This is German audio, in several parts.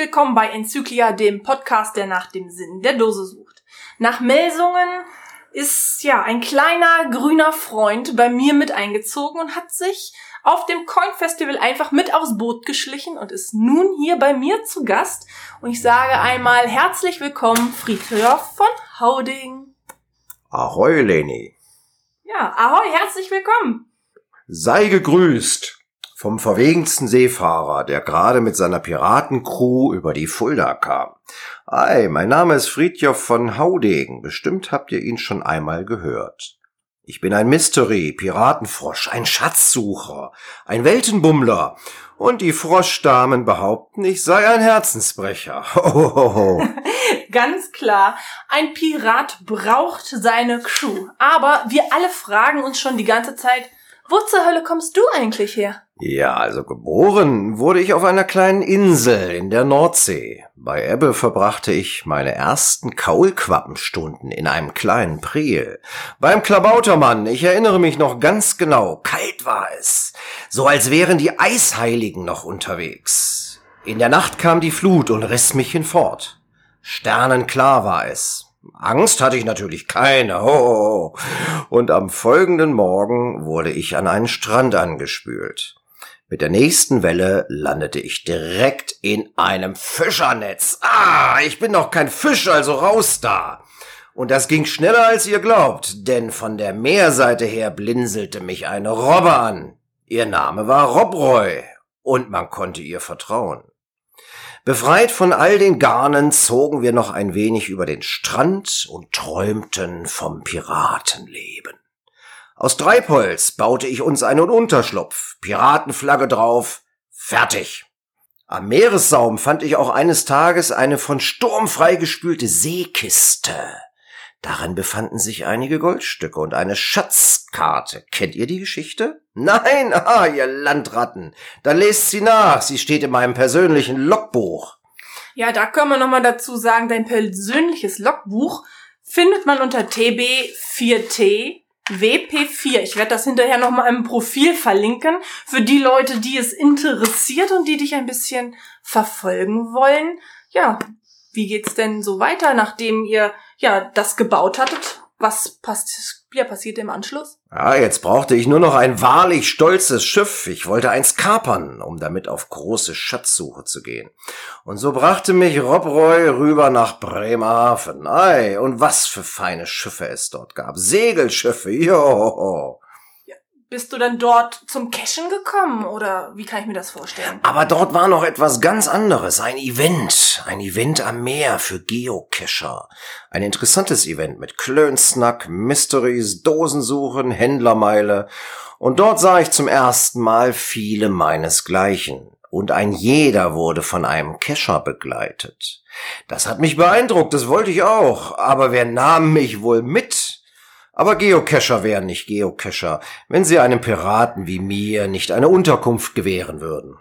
Willkommen bei Enzyklia, dem Podcast, der nach dem Sinn der Dose sucht. Nach Melsungen ist ja ein kleiner grüner Freund bei mir mit eingezogen und hat sich auf dem Coin Festival einfach mit aufs Boot geschlichen und ist nun hier bei mir zu Gast. Und ich sage einmal herzlich willkommen, Friedhof von Hauding. Ahoi, Leni. Ja, ahoi, herzlich willkommen. Sei gegrüßt vom verwegensten Seefahrer, der gerade mit seiner Piratencrew über die Fulda kam. Ei, mein Name ist Friedjof von Haudegen. Bestimmt habt ihr ihn schon einmal gehört. Ich bin ein Mystery, Piratenfrosch, ein Schatzsucher, ein Weltenbummler. Und die Froschdamen behaupten, ich sei ein Herzensbrecher. Hohoho. Ganz klar, ein Pirat braucht seine Crew. Aber wir alle fragen uns schon die ganze Zeit, wo zur Hölle kommst du eigentlich her? Ja, also geboren wurde ich auf einer kleinen Insel in der Nordsee. Bei Ebbe verbrachte ich meine ersten Kaulquappenstunden in einem kleinen Priel. Beim Klabautermann, ich erinnere mich noch ganz genau, kalt war es, so als wären die Eisheiligen noch unterwegs. In der Nacht kam die Flut und riss mich hinfort. Sternenklar war es. Angst hatte ich natürlich keine. Oh. Und am folgenden Morgen wurde ich an einen Strand angespült. Mit der nächsten Welle landete ich direkt in einem Fischernetz. Ah, ich bin doch kein Fisch, also raus da. Und das ging schneller als ihr glaubt, denn von der Meerseite her blinzelte mich eine Robbe an. Ihr Name war Robroy und man konnte ihr vertrauen. Befreit von all den Garnen zogen wir noch ein wenig über den Strand und träumten vom Piratenleben. Aus Treibholz baute ich uns einen Unterschlupf, Piratenflagge drauf, fertig. Am Meeressaum fand ich auch eines Tages eine von Sturm freigespülte Seekiste. Darin befanden sich einige Goldstücke und eine Schatzkarte. Kennt ihr die Geschichte? Nein, ah, ihr Landratten. Dann lest sie nach. Sie steht in meinem persönlichen Logbuch. Ja, da können wir nochmal dazu sagen, dein persönliches Logbuch findet man unter TB4T WP4. Ich werde das hinterher nochmal im Profil verlinken für die Leute, die es interessiert und die dich ein bisschen verfolgen wollen. Ja, wie geht's denn so weiter, nachdem ihr ja das gebaut hattet? Was passt, ja, passiert im Anschluss? Ja, jetzt brauchte ich nur noch ein wahrlich stolzes Schiff. Ich wollte eins kapern, um damit auf große Schatzsuche zu gehen. Und so brachte mich Rob Roy rüber nach Bremerhaven. Ei, und was für feine Schiffe es dort gab. Segelschiffe, joho. Bist du dann dort zum Cashen gekommen oder wie kann ich mir das vorstellen? Aber dort war noch etwas ganz anderes, ein Event, ein Event am Meer für Geocacher. Ein interessantes Event mit Klönsnack, Mysteries, Dosensuchen, Händlermeile und dort sah ich zum ersten Mal viele meinesgleichen. Und ein jeder wurde von einem Kescher begleitet. Das hat mich beeindruckt, das wollte ich auch. Aber wer nahm mich wohl mit? Aber Geocacher wären nicht Geocacher, wenn sie einem Piraten wie mir nicht eine Unterkunft gewähren würden.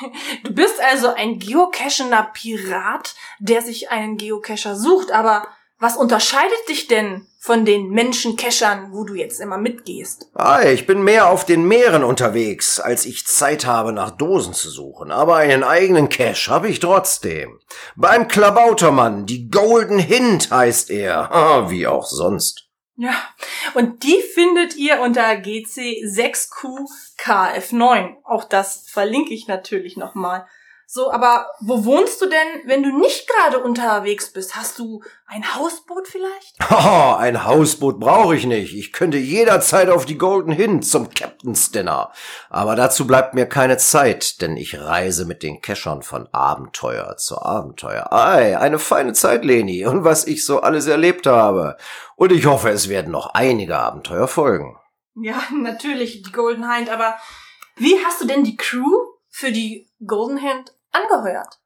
Du bist also ein geocachender Pirat, der sich einen Geocacher sucht, aber was unterscheidet dich denn von den Menschencachern, wo du jetzt immer mitgehst? Ah, ich bin mehr auf den Meeren unterwegs, als ich Zeit habe, nach Dosen zu suchen. Aber einen eigenen Cache habe ich trotzdem. Beim Klabautermann, die Golden Hint heißt er. Wie auch sonst. Ja, und die findet ihr unter GC6QKF9. Auch das verlinke ich natürlich nochmal. So, aber wo wohnst du denn, wenn du nicht gerade unterwegs bist? Hast du ein Hausboot vielleicht? Oh, ein Hausboot brauche ich nicht. Ich könnte jederzeit auf die Golden hin zum Captain's Dinner. Aber dazu bleibt mir keine Zeit, denn ich reise mit den Keschern von Abenteuer zu Abenteuer. Ei, eine feine Zeit, Leni, und was ich so alles erlebt habe. Und ich hoffe, es werden noch einige Abenteuer folgen. Ja, natürlich, die Golden Hind, aber wie hast du denn die Crew für die Golden Hand angeheuert.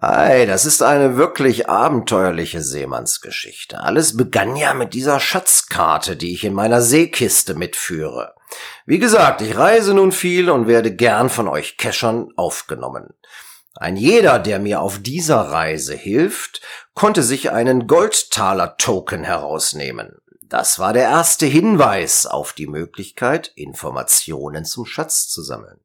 Ei, das ist eine wirklich abenteuerliche Seemannsgeschichte. Alles begann ja mit dieser Schatzkarte, die ich in meiner Seekiste mitführe. Wie gesagt, ich reise nun viel und werde gern von euch Keschern aufgenommen. Ein jeder, der mir auf dieser Reise hilft, konnte sich einen Goldtaler-Token herausnehmen. Das war der erste Hinweis auf die Möglichkeit, Informationen zum Schatz zu sammeln.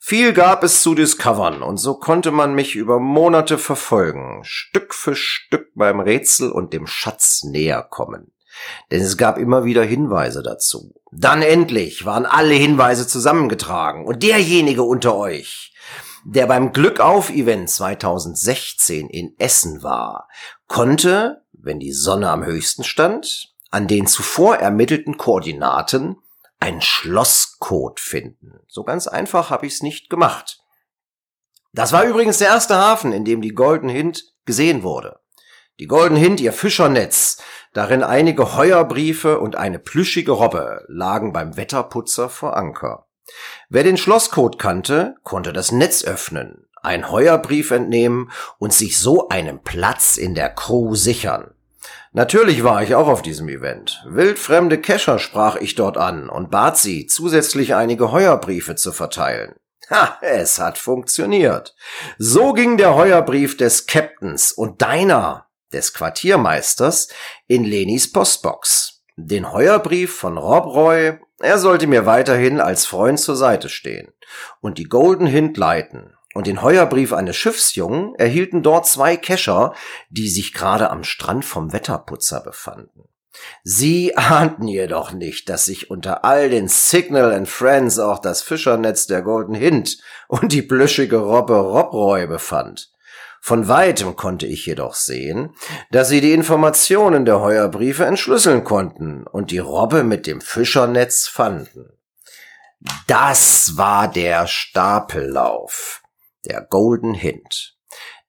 Viel gab es zu discovern, und so konnte man mich über Monate verfolgen, Stück für Stück beim Rätsel und dem Schatz näher kommen. Denn es gab immer wieder Hinweise dazu. Dann endlich waren alle Hinweise zusammengetragen, und derjenige unter euch, der beim Glückauf-Event 2016 in Essen war, konnte, wenn die Sonne am höchsten stand, an den zuvor ermittelten Koordinaten einen Schlosscode finden. So ganz einfach habe ich es nicht gemacht. Das war übrigens der erste Hafen, in dem die Golden Hind gesehen wurde. Die Golden Hind, ihr Fischernetz, darin einige Heuerbriefe und eine plüschige Robbe lagen beim Wetterputzer vor Anker. Wer den Schlosscode kannte, konnte das Netz öffnen, einen Heuerbrief entnehmen und sich so einen Platz in der Crew sichern. Natürlich war ich auch auf diesem Event. Wildfremde Kescher sprach ich dort an und bat sie, zusätzlich einige Heuerbriefe zu verteilen. Ha, es hat funktioniert. So ging der Heuerbrief des Captains und deiner, des Quartiermeisters, in Lenis Postbox. Den Heuerbrief von Rob Roy, er sollte mir weiterhin als Freund zur Seite stehen und die Golden Hind leiten und den Heuerbrief eines Schiffsjungen erhielten dort zwei Kescher, die sich gerade am Strand vom Wetterputzer befanden. Sie ahnten jedoch nicht, dass sich unter all den Signal and Friends auch das Fischernetz der Golden Hind und die plüschige Robbe Robroy befand. Von weitem konnte ich jedoch sehen, dass sie die Informationen der Heuerbriefe entschlüsseln konnten und die Robbe mit dem Fischernetz fanden. Das war der Stapellauf der Golden Hint.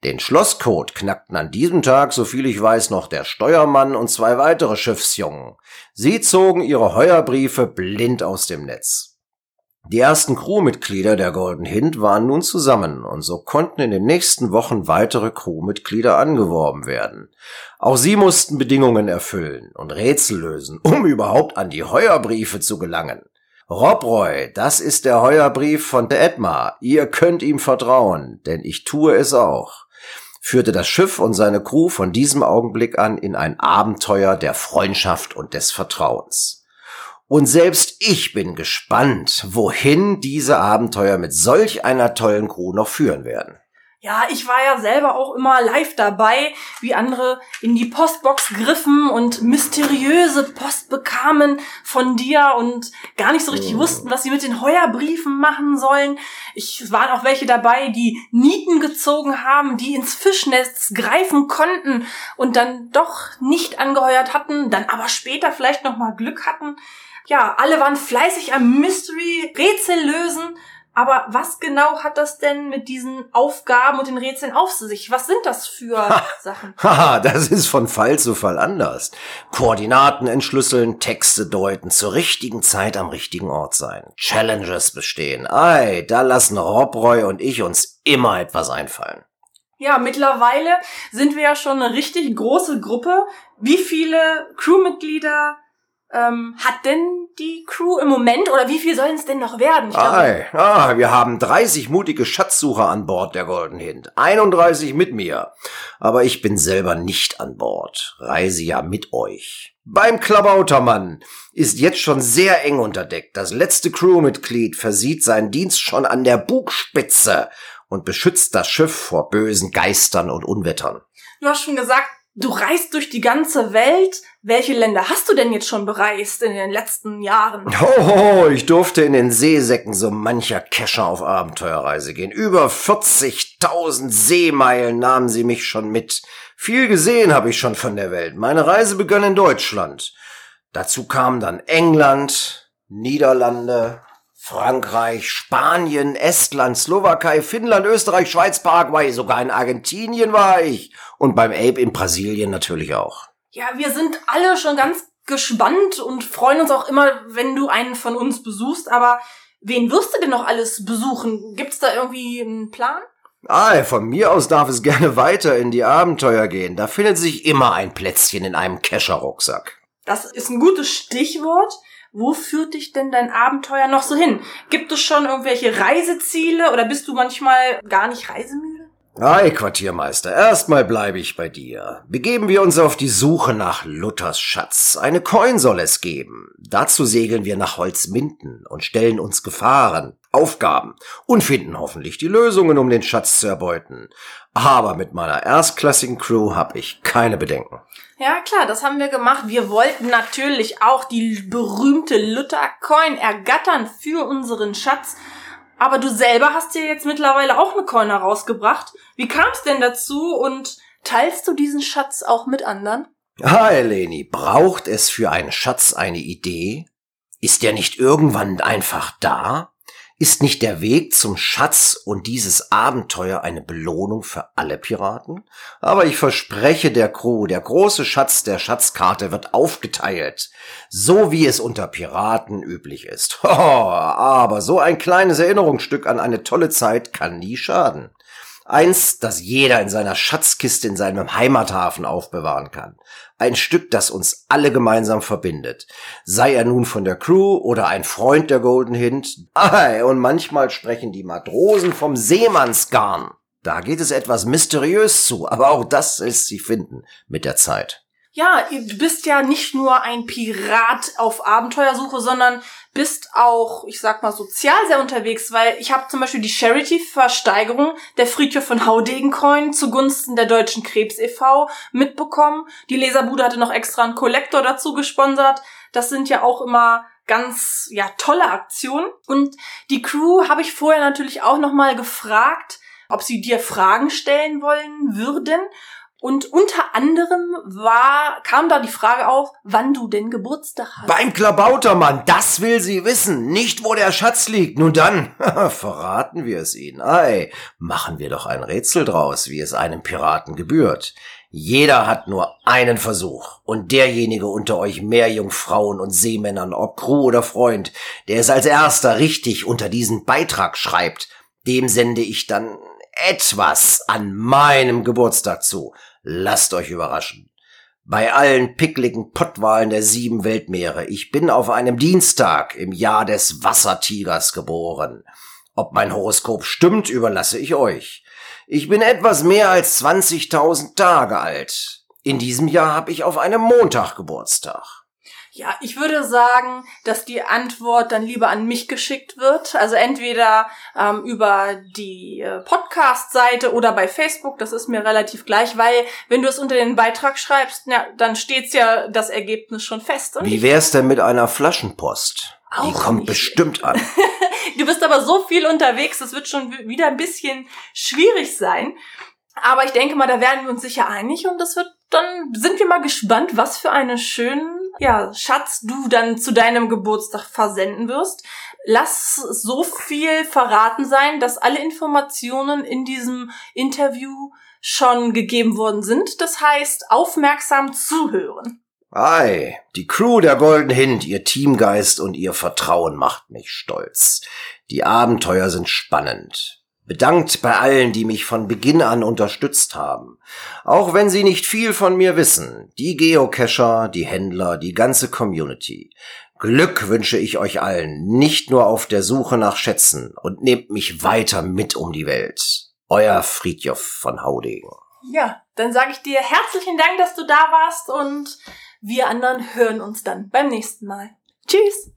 Den Schlosscode knackten an diesem Tag, so viel ich weiß, noch der Steuermann und zwei weitere Schiffsjungen. Sie zogen ihre Heuerbriefe blind aus dem Netz. Die ersten Crewmitglieder der Golden Hint waren nun zusammen und so konnten in den nächsten Wochen weitere Crewmitglieder angeworben werden. Auch sie mussten Bedingungen erfüllen und Rätsel lösen, um überhaupt an die Heuerbriefe zu gelangen. Robroy, das ist der Heuerbrief von Edmar. Ihr könnt ihm vertrauen, denn ich tue es auch. Führte das Schiff und seine Crew von diesem Augenblick an in ein Abenteuer der Freundschaft und des Vertrauens. Und selbst ich bin gespannt, wohin diese Abenteuer mit solch einer tollen Crew noch führen werden. Ja, ich war ja selber auch immer live dabei, wie andere in die Postbox griffen und mysteriöse Post bekamen von dir und gar nicht so richtig oh. wussten, was sie mit den Heuerbriefen machen sollen. Ich waren auch welche dabei, die Nieten gezogen haben, die ins Fischnetz greifen konnten und dann doch nicht angeheuert hatten, dann aber später vielleicht noch mal Glück hatten. Ja, alle waren fleißig am Mystery Rätsel lösen aber was genau hat das denn mit diesen Aufgaben und den Rätseln auf sich? Was sind das für Sachen? Haha, das ist von Fall zu Fall anders. Koordinaten entschlüsseln, Texte deuten, zur richtigen Zeit am richtigen Ort sein. Challenges bestehen. Ei, da lassen Rob Roy und ich uns immer etwas einfallen. Ja, mittlerweile sind wir ja schon eine richtig große Gruppe. Wie viele Crewmitglieder ähm, hat denn die Crew im Moment oder wie viel sollen es denn noch werden? Ich Ei, ah, wir haben 30 mutige Schatzsucher an Bord der Golden Hind. 31 mit mir. Aber ich bin selber nicht an Bord. Reise ja mit euch. Beim Klabautermann ist jetzt schon sehr eng unterdeckt. Das letzte Crewmitglied versieht seinen Dienst schon an der Bugspitze und beschützt das Schiff vor bösen Geistern und Unwettern. Du hast schon gesagt, Du reist durch die ganze Welt. Welche Länder hast du denn jetzt schon bereist in den letzten Jahren? Hoho, ich durfte in den Seesäcken so mancher Kescher auf Abenteuerreise gehen. Über 40.000 Seemeilen nahmen sie mich schon mit. Viel gesehen habe ich schon von der Welt. Meine Reise begann in Deutschland. Dazu kamen dann England, Niederlande, Frankreich, Spanien, Estland, Slowakei, Finnland, Österreich, Schweiz, Paraguay, sogar in Argentinien war ich. Und beim Ape in Brasilien natürlich auch. Ja, wir sind alle schon ganz gespannt und freuen uns auch immer, wenn du einen von uns besuchst. Aber wen wirst du denn noch alles besuchen? Gibt's da irgendwie einen Plan? Ah, von mir aus darf es gerne weiter in die Abenteuer gehen. Da findet sich immer ein Plätzchen in einem Kescherrucksack. Das ist ein gutes Stichwort. Wo führt dich denn dein Abenteuer noch so hin? Gibt es schon irgendwelche Reiseziele oder bist du manchmal gar nicht reisemüde? Ei, Quartiermeister, erstmal bleibe ich bei dir. Begeben wir uns auf die Suche nach Luthers Schatz. Eine Coin soll es geben. Dazu segeln wir nach Holzminden und stellen uns Gefahren. Aufgaben und finden hoffentlich die Lösungen, um den Schatz zu erbeuten. Aber mit meiner erstklassigen Crew habe ich keine Bedenken. Ja, klar, das haben wir gemacht. Wir wollten natürlich auch die berühmte Luther Coin ergattern für unseren Schatz. Aber du selber hast dir jetzt mittlerweile auch eine Coin herausgebracht. Wie kam es denn dazu und teilst du diesen Schatz auch mit anderen? Hi, Leni, braucht es für einen Schatz eine Idee? Ist der nicht irgendwann einfach da? Ist nicht der Weg zum Schatz und dieses Abenteuer eine Belohnung für alle Piraten? Aber ich verspreche der Crew, der große Schatz der Schatzkarte wird aufgeteilt, so wie es unter Piraten üblich ist. Oh, aber so ein kleines Erinnerungsstück an eine tolle Zeit kann nie schaden. Eins, das jeder in seiner Schatzkiste in seinem Heimathafen aufbewahren kann. Ein Stück, das uns alle gemeinsam verbindet. Sei er nun von der Crew oder ein Freund der Golden Hint. Ei, und manchmal sprechen die Matrosen vom Seemannsgarn. Da geht es etwas mysteriös zu, aber auch das ist sie finden mit der Zeit. Ja, du bist ja nicht nur ein Pirat auf Abenteuersuche, sondern bist auch, ich sag mal, sozial sehr unterwegs, weil ich habe zum Beispiel die Charity-Versteigerung der Friedhof von Haudegencoin zugunsten der Deutschen Krebs e.V. mitbekommen. Die Leserbude hatte noch extra einen Kollektor dazu gesponsert. Das sind ja auch immer ganz ja tolle Aktionen und die Crew habe ich vorher natürlich auch noch mal gefragt, ob sie dir Fragen stellen wollen würden und unter anderem war, kam da die Frage auf, wann du denn Geburtstag hast. Beim Klabautermann, das will sie wissen, nicht wo der Schatz liegt. Nun dann, verraten wir es ihnen. Ei, machen wir doch ein Rätsel draus, wie es einem Piraten gebührt. Jeder hat nur einen Versuch. Und derjenige unter euch Meerjungfrauen und Seemännern, ob Crew oder Freund, der es als erster richtig unter diesen Beitrag schreibt, dem sende ich dann etwas an meinem Geburtstag zu. Lasst euch überraschen. Bei allen pickligen Pottwahlen der sieben Weltmeere, ich bin auf einem Dienstag im Jahr des Wassertigers geboren. Ob mein Horoskop stimmt, überlasse ich euch. Ich bin etwas mehr als 20.000 Tage alt. In diesem Jahr habe ich auf einem Montag Geburtstag. Ja, ich würde sagen, dass die Antwort dann lieber an mich geschickt wird. Also entweder ähm, über die äh, Podcast-Seite oder bei Facebook. Das ist mir relativ gleich, weil wenn du es unter den Beitrag schreibst, ja, dann steht's ja das Ergebnis schon fest. Und Wie wär's denn mit einer Flaschenpost? Auch die kommt nicht. bestimmt an. du bist aber so viel unterwegs, das wird schon wieder ein bisschen schwierig sein. Aber ich denke mal, da werden wir uns sicher einig und das wird dann sind wir mal gespannt, was für einen schönen ja, Schatz du dann zu deinem Geburtstag versenden wirst. Lass so viel verraten sein, dass alle Informationen in diesem Interview schon gegeben worden sind. Das heißt, aufmerksam zuhören. Ei, die Crew der Golden Hind, ihr Teamgeist und ihr Vertrauen macht mich stolz. Die Abenteuer sind spannend bedankt bei allen, die mich von Beginn an unterstützt haben. Auch wenn sie nicht viel von mir wissen. Die Geocacher, die Händler, die ganze Community. Glück wünsche ich euch allen, nicht nur auf der Suche nach Schätzen und nehmt mich weiter mit um die Welt. Euer Friedjof von Haudegen. Ja, dann sage ich dir herzlichen Dank, dass du da warst und wir anderen hören uns dann beim nächsten Mal. Tschüss!